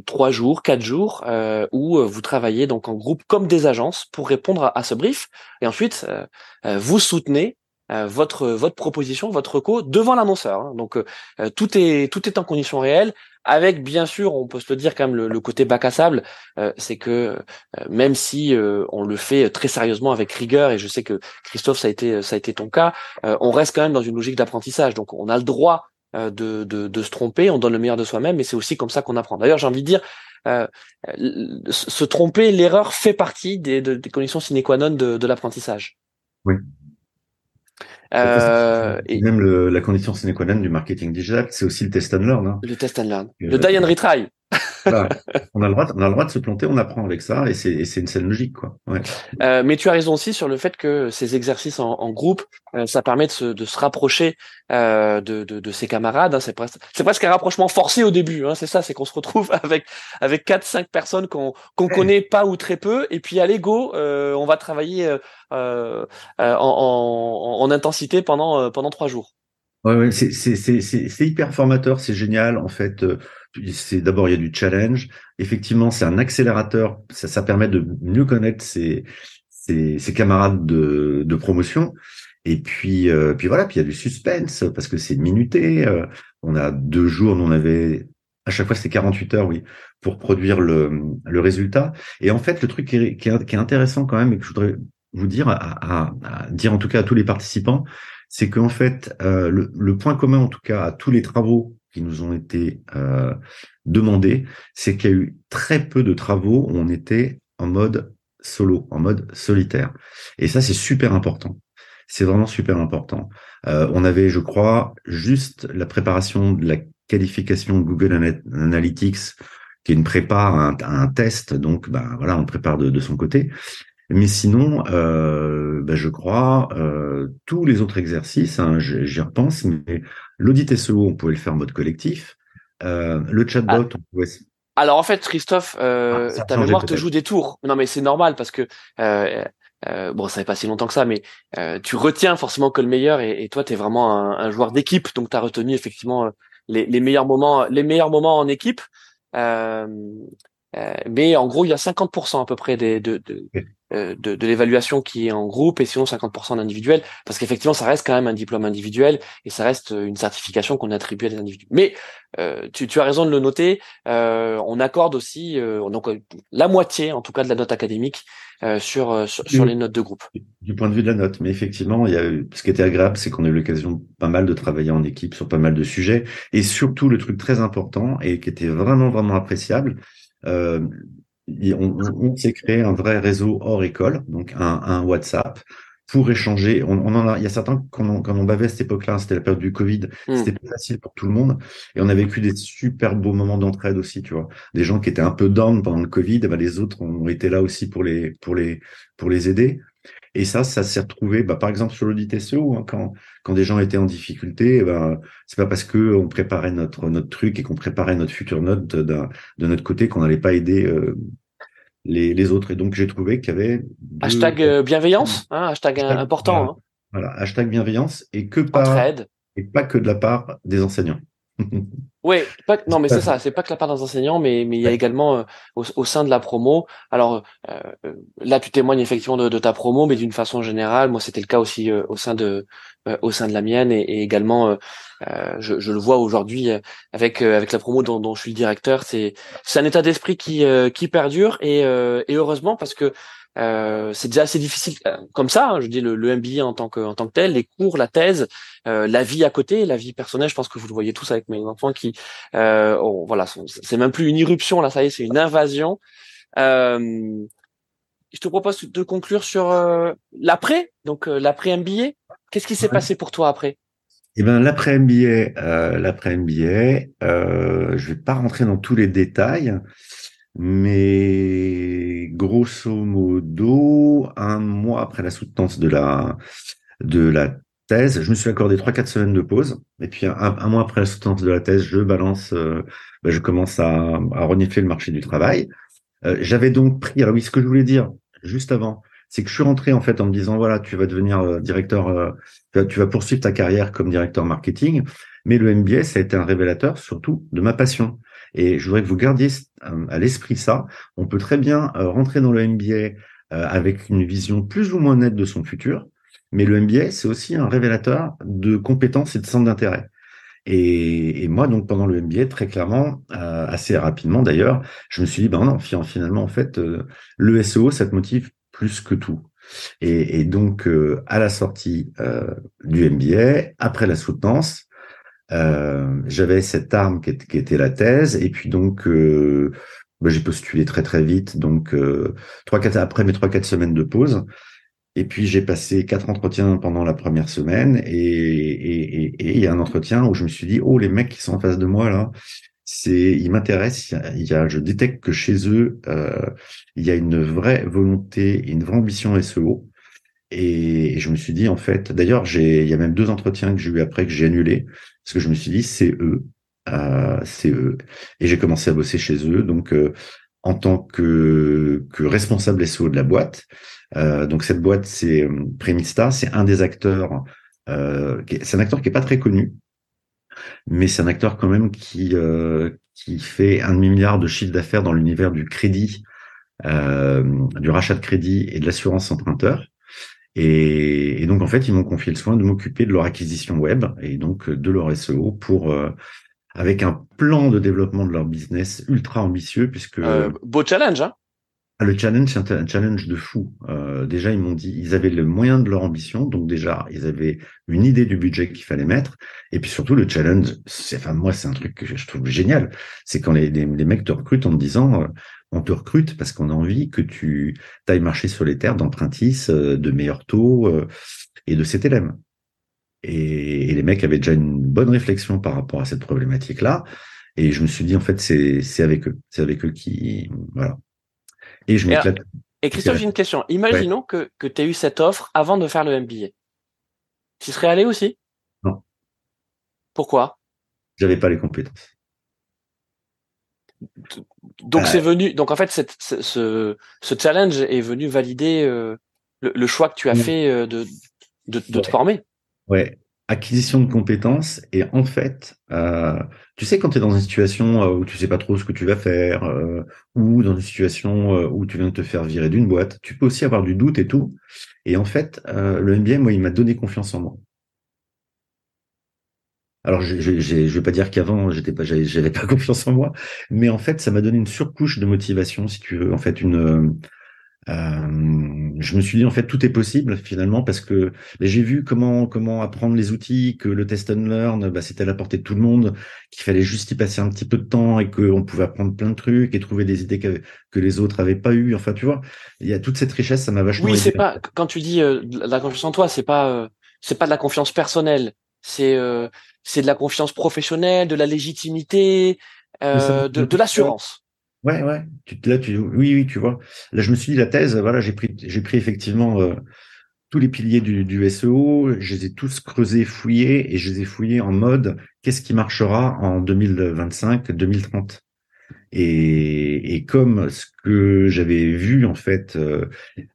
trois jours, quatre jours, où vous travaillez donc en groupe comme des agences pour répondre à, ce brief. Et ensuite, vous soutenez votre votre proposition, votre co devant l'annonceur. Hein. Donc tout est tout est en condition réelle avec bien sûr, on peut se le dire quand même le, côté bac à sable, euh, c'est que euh, même si euh, on le fait très sérieusement avec rigueur, et je sais que Christophe ça a été ça a été ton cas, on reste quand même dans une logique d'apprentissage. Donc on a le droit de, de, se tromper, on donne le meilleur de soi-même, mais c'est aussi comme ça qu'on apprend. D'ailleurs, j'ai envie de dire, se tromper, l'erreur fait partie des, des conditions sine qua non de, de l'apprentissage. Oui. Euh, et même le, la condition sine qua non du marketing digital, c'est aussi le test and learn. Hein. Le test and learn. le die and retry. on a le droit, on a le droit de se planter, on apprend avec ça, et c'est, c'est une scène logique, quoi. Ouais. Euh, mais tu as raison aussi sur le fait que ces exercices en, en groupe, euh, ça permet de se, de se rapprocher euh, de, de, de, ses camarades. Hein. C'est presque, c'est presque un rapprochement forcé au début. Hein. C'est ça, c'est qu'on se retrouve avec avec quatre, cinq personnes qu'on qu'on connaît pas ou très peu, et puis allez go, euh, on va travailler euh, euh, en, en, en, intensité pendant pendant trois jours. Ouais, ouais c'est, c'est, c'est, c'est hyper formateur, c'est génial en fait c'est d'abord il y a du challenge. Effectivement, c'est un accélérateur. Ça, ça permet de mieux connaître ses, ses, ses camarades de, de, promotion. Et puis, euh, puis voilà, puis il y a du suspense parce que c'est minuté. Euh, on a deux jours, on avait à chaque fois c'était 48 heures, oui, pour produire le, le résultat. Et en fait, le truc qui est, qui est, qui est intéressant quand même et que je voudrais vous dire, à, à, à, dire en tout cas à tous les participants, c'est qu'en fait, euh, le, le, point commun en tout cas à tous les travaux qui nous ont été euh, demandés, c'est qu'il y a eu très peu de travaux où on était en mode solo, en mode solitaire. Et ça, c'est super important. C'est vraiment super important. Euh, on avait, je crois, juste la préparation de la qualification Google Analytics, qui est une prépa, un, un test. Donc, bah voilà, on prépare de son côté. Mais sinon, euh, bah, je crois, euh, tous les autres exercices, hein, j'y repense, mais l'audit SEO, on pouvait le faire en mode collectif. Euh, le chatbot, ah. on pouvait... Alors en fait, Christophe, euh, ah, ta mémoire te joue des tours. Non mais c'est normal parce que euh, euh, bon, ça fait pas si longtemps que ça, mais euh, tu retiens forcément que le meilleur et, et toi, tu es vraiment un, un joueur d'équipe, donc tu as retenu effectivement les, les, meilleurs moments, les meilleurs moments en équipe. Euh, mais en gros, il y a 50% à peu près des, de, de, euh, de, de l'évaluation qui est en groupe et sinon 50% en individuel parce qu'effectivement ça reste quand même un diplôme individuel et ça reste une certification qu'on attribue à des individus. Mais euh, tu, tu, as raison de le noter euh, on accorde aussi euh, donc la moitié en tout cas de la note académique sur, sur, les notes de groupe. Du point de vue de la note mais effectivement il y a ce qui était agréable c'est qu'on a eu l'occasion pas mal de travailler en équipe sur pas mal de sujets et surtout le truc très important et qui était vraiment vraiment appréciable euh, on, on, s'est créé un vrai réseau hors école, donc un, un WhatsApp pour échanger. On, on, en a, il y a certains quand on, quand on bavait à cette époque-là, c'était la période du Covid, hmm. c'était plus facile pour tout le monde, et on a vécu des super beaux moments d'entraide aussi, tu vois. Des gens qui étaient un peu down pendant le Covid, ben les autres ont été là aussi pour les pour les pour les aider. Et ça, ça s'est retrouvé, bah, par exemple, sur l'audit SEO, hein, quand, quand des gens étaient en difficulté, bah, c'est pas parce que on préparait notre, notre truc et qu'on préparait notre future note de, de notre côté qu'on n'allait pas aider euh, les, les, autres. Et donc, j'ai trouvé qu'il y avait... Hashtag euh, bienveillance, hein, hashtag, important. Voilà, hein. voilà, hashtag bienveillance et que par... Et pas que de la part des enseignants. Oui, pas, non, mais c'est ça. C'est pas que la part des enseignants, mais mais il y a également euh, au, sein de la promo. Alors euh, là, tu témoignes effectivement de, ta promo, mais d'une façon générale, moi, c'était le cas aussi euh, au sein de au sein de la mienne et, également, je, je, le vois aujourd'hui avec avec la promo dont, dont, je suis le directeur. C'est c'est un état d'esprit qui qui perdure et, et heureusement parce que euh, c'est déjà assez difficile euh, comme ça. Hein, je dis le, le, MBA en tant que en tant que tel, les cours, la thèse, euh, la vie à côté, la vie personnelle. Je pense que vous le voyez tous avec mes enfants qui, euh, voilà, c'est même plus une irruption là, ça y est, c'est une invasion. Euh, je te propose de conclure sur l'après, donc l'après MBA. Qu'est-ce qui s'est passé pour toi après? Eh ben l'après MBA, l'après MBA, je vais pas rentrer dans tous les détails. Mais grosso modo, un mois après la soutenance de la, de la thèse, je me suis accordé trois quatre semaines de pause. Et puis un, mois après la soutenance de la thèse, je balance, euh, ben, je commence à, à renifler le marché du travail. Euh, j'avais donc pris, alors oui, ce que je voulais dire juste avant, c'est que je suis rentré en fait en me disant voilà, tu vas devenir euh, directeur, euh, tu vas poursuivre ta carrière comme directeur marketing, mais le ça a été un révélateur surtout de ma passion. Et je voudrais que vous gardiez à l'esprit ça. On peut très bien rentrer dans le MBA avec une vision plus ou moins nette de son futur, mais le MBA c'est aussi un révélateur de compétences et de centres d'intérêt. Et, moi, donc pendant le MBA, très clairement, euh, assez rapidement d'ailleurs, je me suis dit, ben non, finalement, en fait, euh, le SEO, ça te motive plus que tout. Et, donc, euh, à la sortie du MBA, après la soutenance, j'avais cette arme qui, était la thèse, et puis donc, ben, j'ai postulé très très vite. Donc, trois quatre après mes trois quatre semaines de pause, et puis j'ai passé quatre entretiens pendant la première semaine et il y a un entretien où je me suis dit oh les mecs qui sont en face de moi là c'est ils m'intéressent. Il y a je détecte que chez eux euh, il y a une vraie volonté une vraie ambition SEO et je me suis dit en fait d'ailleurs j'ai il y a même deux entretiens que j'ai eu après que j'ai annulé parce que je me suis dit c'est eux euh, c'est eux et j'ai commencé à bosser chez eux donc euh, en tant que, que responsable SEO de la boîte euh, donc cette boîte, c'est Premista, c'est un des acteurs. C'est un acteur qui est pas très connu, mais c'est un acteur quand même qui qui fait un demi milliard de chiffre d'affaires dans l'univers du crédit, du rachat de crédit et de l'assurance emprunteur. Et, donc en fait, ils m'ont confié le soin de m'occuper de leur acquisition web et donc de leur SEO pour avec un plan de développement de leur business ultra ambitieux puisque beau challenge hein ah, le challenge, c'est un, challenge de fou. Euh, déjà, ils m'ont dit, ils avaient le moyen de leur ambition, donc déjà, ils avaient une idée du budget qu'il fallait mettre. Et puis surtout, le challenge, c'est, enfin, moi, c'est un truc que je trouve génial. C'est quand les, les, mecs te recrutent en te disant, euh, on te recrute parce qu'on a envie que tu ailles marcher sur les terres d'Empruntis, euh, de meilleurs taux et de CTLM. Et, et les mecs avaient déjà une bonne réflexion par rapport à cette problématique-là. Et je me suis dit, en fait, c'est, c'est avec eux. C'est avec eux qui, voilà. Et je m'éclate. Et Christophe, j'ai une question. Imaginons que, que tu aies eu cette offre avant de faire le MBA. Tu serais allé aussi? Non. Pourquoi? J'avais pas les compétences. Donc euh. c'est venu. Donc en fait, cette, ce, ce challenge est venu valider euh, le, choix que tu as fait euh, de, te former. Ouais acquisition de compétences et en fait, euh, tu sais quand tu es dans une situation où tu sais pas trop ce que tu vas faire ou dans une situation où tu viens de te faire virer d'une boîte, tu peux aussi avoir du doute et tout. Et en fait, le MBA, moi, il m'a donné confiance en moi. Alors, je, je, je vais pas dire qu'avant, j'étais pas, j'avais pas confiance en moi, mais en fait, ça m'a donné une surcouche de motivation, si tu veux, en fait, une euh, je me suis dit en fait tout est possible finalement parce que j'ai vu comment comment apprendre les outils, que le test and learn bah, c'était à la portée de tout le monde, qu'il fallait juste y passer un petit peu de temps et qu'on pouvait apprendre plein de trucs et trouver des idées que, que les autres avaient pas eu. Enfin tu vois, il y a toute cette richesse, ça m'a vachement. Oui, c'est pas quand tu dis euh, la confiance en toi, c'est pas euh, c'est pas de la confiance personnelle, c'est c'est de la confiance professionnelle, de la légitimité, de, de l'assurance. Ouais, ouais. Tu, là, tu, oui, oui, tu vois. Là, je me suis dit, la thèse, voilà, j'ai pris, j'ai pris effectivement euh, tous les piliers du, du, SEO, je les ai tous creusés, fouillés, et je les ai fouillés en mode, qu'est-ce qui marchera en 2025, 2030 et, et comme ce que j'avais vu en fait euh,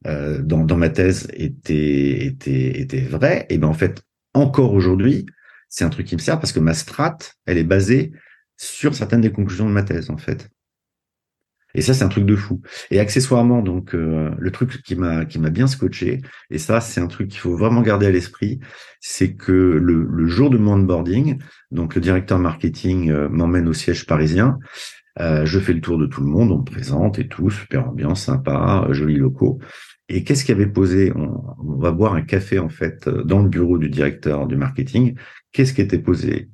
euh, dans, dans ma thèse était était était vrai, et ben en fait encore aujourd'hui, c'est un truc qui me sert parce que ma strat, elle est basée sur certaines des conclusions de ma thèse en fait. Et ça, c'est un truc de fou. Et accessoirement, donc euh, le truc qui m'a qui m'a bien scotché, et ça, c'est un truc qu'il faut vraiment garder à l'esprit, c'est que le, le, jour de mon onboarding, donc le directeur marketing euh, m'emmène au siège parisien. Euh, je fais le tour de tout le monde, on me présente et tout, super ambiance, sympa, jolis locaux. Et qu'est-ce qui avait posé on, on, va boire un café en fait dans le bureau du directeur du marketing. Qu'est-ce qui était posé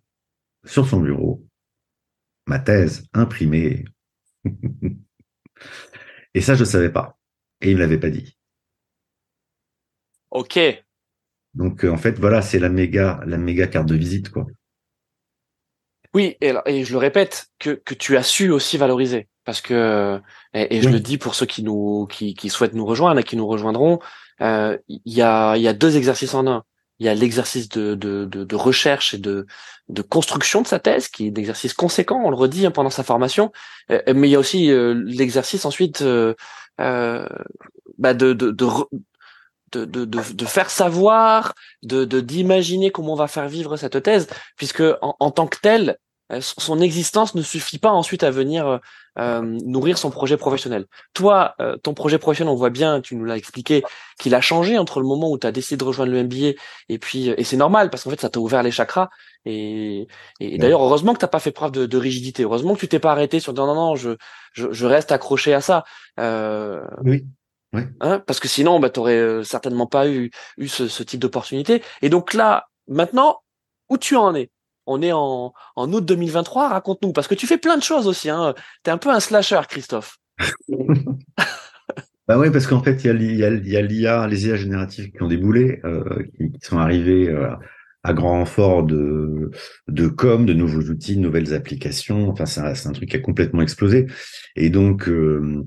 sur son bureau? Ma thèse imprimée Et ça, je ne savais pas. Et il me l'avait pas dit. Ok. Donc, euh, en fait, voilà, c'est la méga, la méga carte de visite, quoi. Oui, et, je le répète, que, que tu as su aussi valoriser. Parce que, et, je le dis pour ceux qui nous, qui, qui souhaitent nous rejoindre et qui nous rejoindront, euh, il y, a, y a deux exercices en un. Il y a l'exercice de, de, de, recherche et de, de construction de sa thèse, qui est un exercice conséquent, on le redit hein, pendant sa formation, euh, mais il y a aussi euh, l'exercice ensuite euh, bah de, de, de, de, de, de, faire savoir, de d'imaginer comment on va faire vivre cette thèse, puisque en, en tant que telle, euh, son existence ne suffit pas ensuite à venir euh, euh, nourrir son projet professionnel. Toi, ton projet professionnel, on voit bien, tu nous l'as expliqué, qu'il a changé entre le moment où tu as décidé de rejoindre le MBA et puis et c'est normal parce qu'en fait ça t'a ouvert les chakras et, et d'ailleurs heureusement que t'as pas fait preuve de, de, rigidité, heureusement que tu t'es pas arrêté sur non non non je je, je reste accroché à ça. Euh, oui. Oui. Hein, parce que sinon, bah, t'aurais certainement pas eu eu ce, ce type d'opportunité. Et donc là, maintenant, où tu en es? On est en, en août 2023, raconte-nous, parce que tu fais plein de choses aussi. Hein. Tu es un peu un slasher, Christophe. bah oui, parce qu'en fait, il y a, l'IA, les IA génératives qui ont déboulé, euh, qui, sont arrivés euh, à grand renfort de, de com, de nouveaux outils, de nouvelles applications. Enfin, c'est un, truc qui a complètement explosé. Et donc, euh,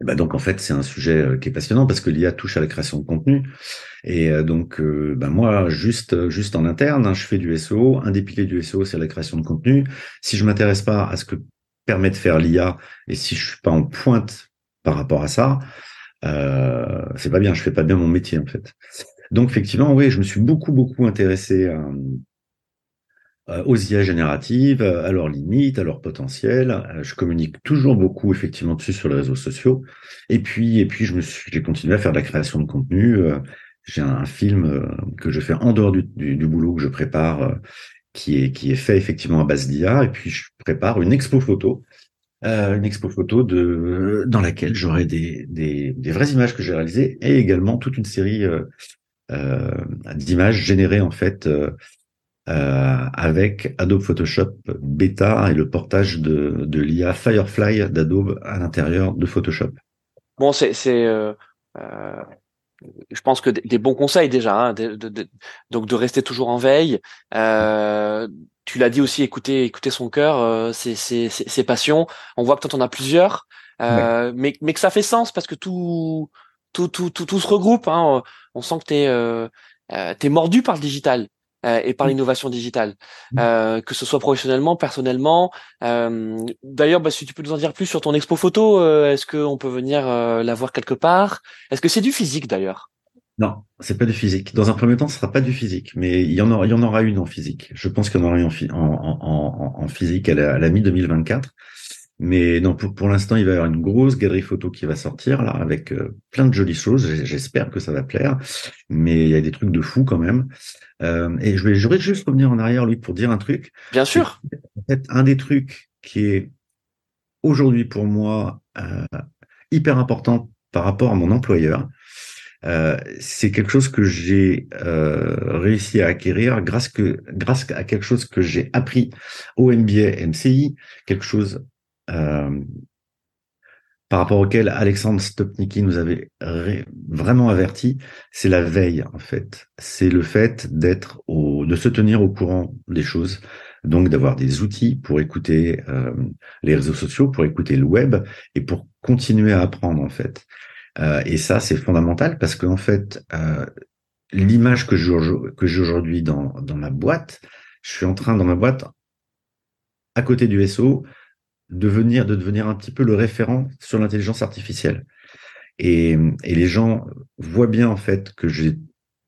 bah donc en fait, c'est un sujet qui est passionnant parce que l'IA touche à la création de contenu. Et euh, donc, euh, ben moi, juste, juste en interne, hein, je fais du SEO. Un des piliers du SEO, c'est la création de contenu. Si je m'intéresse pas à ce que permet de faire l'IA, et si je suis pas en pointe par rapport à ça, euh, c'est pas bien. Je fais pas bien mon métier en fait. Donc effectivement, oui, je me suis beaucoup, beaucoup intéressé à, aux IA génératives, à leurs limites, à leur potentiel. Je communique toujours beaucoup effectivement dessus sur les réseaux sociaux. Et puis, et puis, je me suis, j'ai continué à faire de la création de contenu j'ai un film euh, que je fais en dehors du, du, boulot que je prépare, euh, qui est qui est fait effectivement à base d'IA, et puis je prépare une expo photo, euh, une expo photo de dans laquelle j'aurai des, des, des vraies images que j'ai réalisées et également toute une série euh, euh d'images générées en fait euh, avec Adobe Photoshop bêta et le portage de, de l'IA Firefly d'Adobe à l'intérieur de Photoshop. Bon, c'est c'est je pense que des bons conseils déjà, hein, de, de, donc de rester toujours en veille. Euh, tu l'as dit aussi, écouter, écouter son cœur, euh, ses, ses, ses, passions. On voit que toi, en as plusieurs, euh, mais, mais que ça fait sens parce que tout, tout, tout, tout, tout se regroupe. Hein. On sent que t'es euh, euh, es mordu par le digital. Euh, et par l'innovation digitale, mmh. euh, que ce soit professionnellement, personnellement. Euh, d'ailleurs, bah, si tu peux nous en dire plus sur ton expo photo, est-ce qu'on peut venir la voir quelque part? Est-ce que c'est du physique d'ailleurs? Non, c'est pas du physique. Dans un premier temps, ce sera pas du physique, mais il y en aura, il y en aura une en physique. Je pense qu'il y en aura une en, en, en, en physique à la, à la mi-2024. Mais non, pour, pour l'instant, il va y avoir une grosse galerie photo qui va sortir là, avec euh, plein de jolies choses. J'espère que ça va plaire, mais il y a des trucs de fou quand même. Euh, et je vais, je juste revenir en arrière, lui, pour dire un truc. Bien sûr. En fait, un des trucs qui est aujourd'hui pour moi euh, hyper important par rapport à mon employeur, euh, c'est quelque chose que j'ai euh, réussi à acquérir grâce que grâce à quelque chose que j'ai appris au MBA MCI, quelque chose par rapport auquel Alexandre Stopnicki nous avait vraiment averti, c'est la veille en fait. C'est le fait d'être de se tenir au courant des choses, donc d'avoir des outils pour écouter euh, les réseaux sociaux, pour écouter le web et pour continuer à apprendre en fait. Euh, et ça c'est fondamental parce qu'en fait euh, l'image que j'ai que j'ai aujourd'hui dans dans ma boîte, je suis en train dans ma boîte à côté du SO devenir, de devenir un petit peu le référent sur l'intelligence artificielle. Et, et, les gens voient bien en fait que j'ai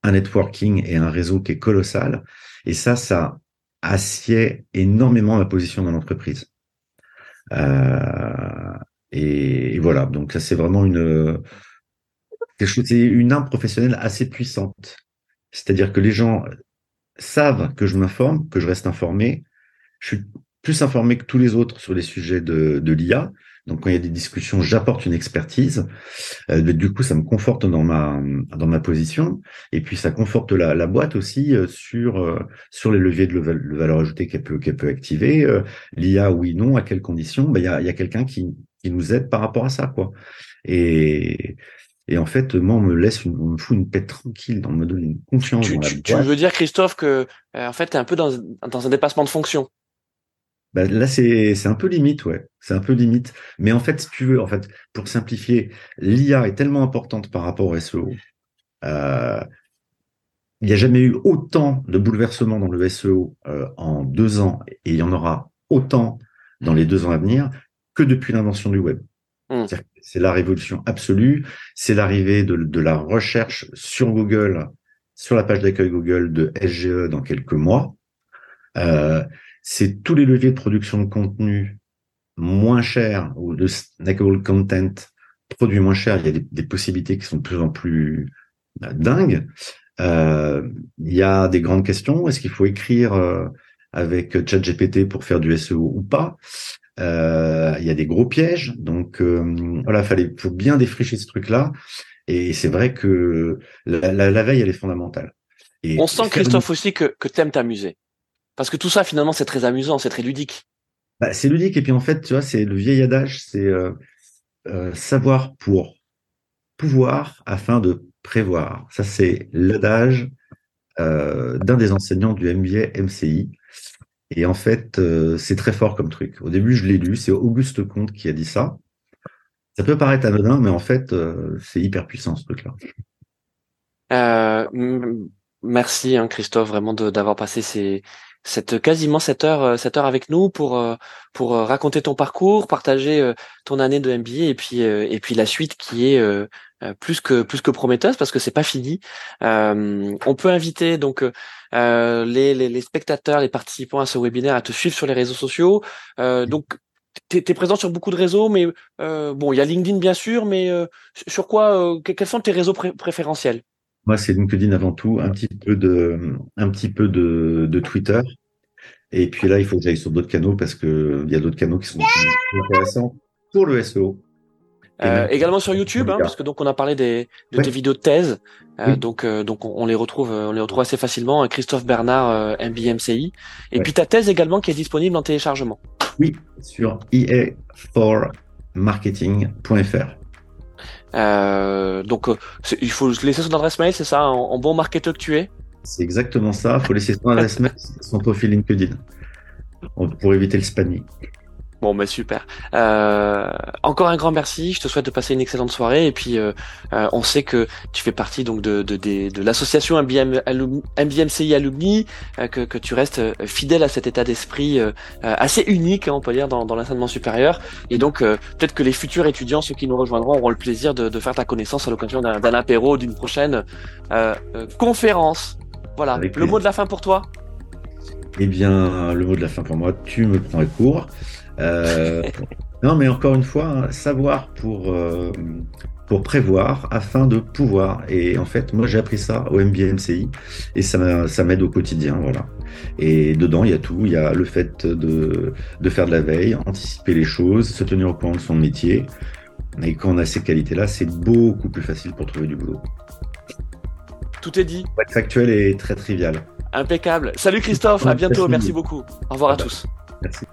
un networking et un réseau qui est colossal. Et ça, ça assied énormément ma position dans l'entreprise. Euh, et, voilà, donc ça c'est vraiment une c'est une arme professionnelle assez puissante. C'est-à-dire que les gens savent que je m'informe, que je reste informé. Je suis plus informé que tous les autres sur les sujets de, de l'IA. Donc quand il y a des discussions, j'apporte une expertise. Euh, du coup, ça me conforte dans ma dans ma position, et puis ça conforte la, la boîte aussi euh, sur euh, sur les leviers de, valeur ajoutée qu'elle peut qu'elle peut activer. Euh, L'IA, oui, non, à quelles conditions? Ben il y a, y a quelqu'un qui qui nous aide par rapport à ça, quoi. Et et en fait, moi, on me laisse, une, on me fout une paix tranquille, on me donne une confiance. Tu, tu, tu veux dire, Christophe, que en fait, tu es un peu dans, dans un dépassement de fonction? Bah, là, c'est un peu limite, ouais. C'est un peu limite. Mais en fait, si tu veux, en fait, pour simplifier, l'IA est tellement importante par rapport au SEO. Euh, il n'y a jamais eu autant de bouleversements dans le SEO euh, en deux ans, et il y en aura autant dans les deux ans à venir que depuis l'invention du web. Hmm. C'est la révolution absolue. C'est l'arrivée de, de, la recherche sur Google, sur la page d'accueil Google de SGE dans quelques mois. Euh, c'est tous les leviers de production de contenu moins chers ou de snackable content produit moins cher. Il y a des, des, possibilités qui sont de plus en plus euh, dingues. Euh, il y a des grandes questions. Est-ce qu'il faut écrire euh, avec ChatGPT pour faire du SEO ou pas? Euh, Il y a des gros pièges. Donc euh, voilà, fallait faut bien défricher ce truc-là. Et c'est vrai que la, la, la, veille, elle est fondamentale. Et On sent, Christophe, aussi que, que tu aimes t'amuser. Parce que tout ça, finalement, c'est très amusant, c'est très ludique. Bah, c'est ludique. Et puis, en fait, tu vois, c'est le vieil adage, c'est euh, savoir pour pouvoir afin de prévoir. Ça, c'est l'adage euh, d'un des enseignants du MBA MCI. Et en fait, euh, c'est très fort comme truc. Au début, je l'ai lu, c'est Auguste Comte qui a dit ça. Ça peut paraître anodin, mais en fait, euh, c'est hyper puissant ce truc-là. merci, hein, Christophe, vraiment d'avoir passé ces, cette quasiment cette heure cette heure avec nous pour pour raconter ton parcours, partager ton année de MBA et puis et puis la suite qui est euh, plus que plus que prometteuse parce que c'est pas fini. Euh, on peut inviter donc euh, les, les, les, spectateurs, les participants à ce webinaire à te suivre sur les réseaux sociaux. donc tu es, présent sur beaucoup de réseaux, mais bon, il y a LinkedIn bien sûr, mais sur quoi Quels sont tes réseaux préférentiels? Moi, c'est LinkedIn avant tout, un petit peu de un petit peu de, de Twitter. Et puis là, il faut que j'aille sur d'autres canaux parce que il y a d'autres canaux qui sont plus intéressants pour le SEO. Euh, également sur YouTube, hein, parce que donc on a parlé des, de tes vidéos de thèse, euh, donc euh, donc on, les retrouve, on les retrouve assez facilement. Christophe Bernard, MBMCI, et puis ta thèse également qui est disponible en téléchargement. Oui, sur ea4marketing.fr. donc il faut laisser son adresse mail, c'est ça, en, bon marketeur que tu es? C'est exactement ça. Il faut laisser son adresse mail, son profil LinkedIn, pour éviter le spamming. Bon, bah super. Euh, encore un grand merci. Je te souhaite de passer une excellente soirée. Et puis, euh, euh, on sait que tu fais partie donc de, de, de, de l'association MBM, MBMCI Alumni, que, que tu restes fidèle à cet état d'esprit assez unique, hein, on peut dire, dans, dans l'enseignement supérieur. Et donc, peut-être que les futurs étudiants, ceux qui nous rejoindront, auront le plaisir de, de faire ta connaissance à l'occasion d'un apéro, d'une prochaine conférence. Voilà. Le mot de la fin pour toi? Eh bien, le mot de la fin pour moi, tu me prends à court. Euh, non, mais encore une fois, hein, savoir pour, euh, pour prévoir afin de pouvoir. Et en fait, moi, j'ai appris ça au MBMCI et ça, ça m'aide au quotidien. Voilà. Et dedans, il y a tout. Il y a le fait de, de faire de la veille, anticiper les choses, se tenir au courant de son métier. Et quand on a ces qualités-là, c'est beaucoup plus facile pour trouver du boulot. Tout est dit. être factuel et très trivial. Impeccable. Salut Christophe, à bientôt, merci beaucoup. Au revoir à tous. Merci.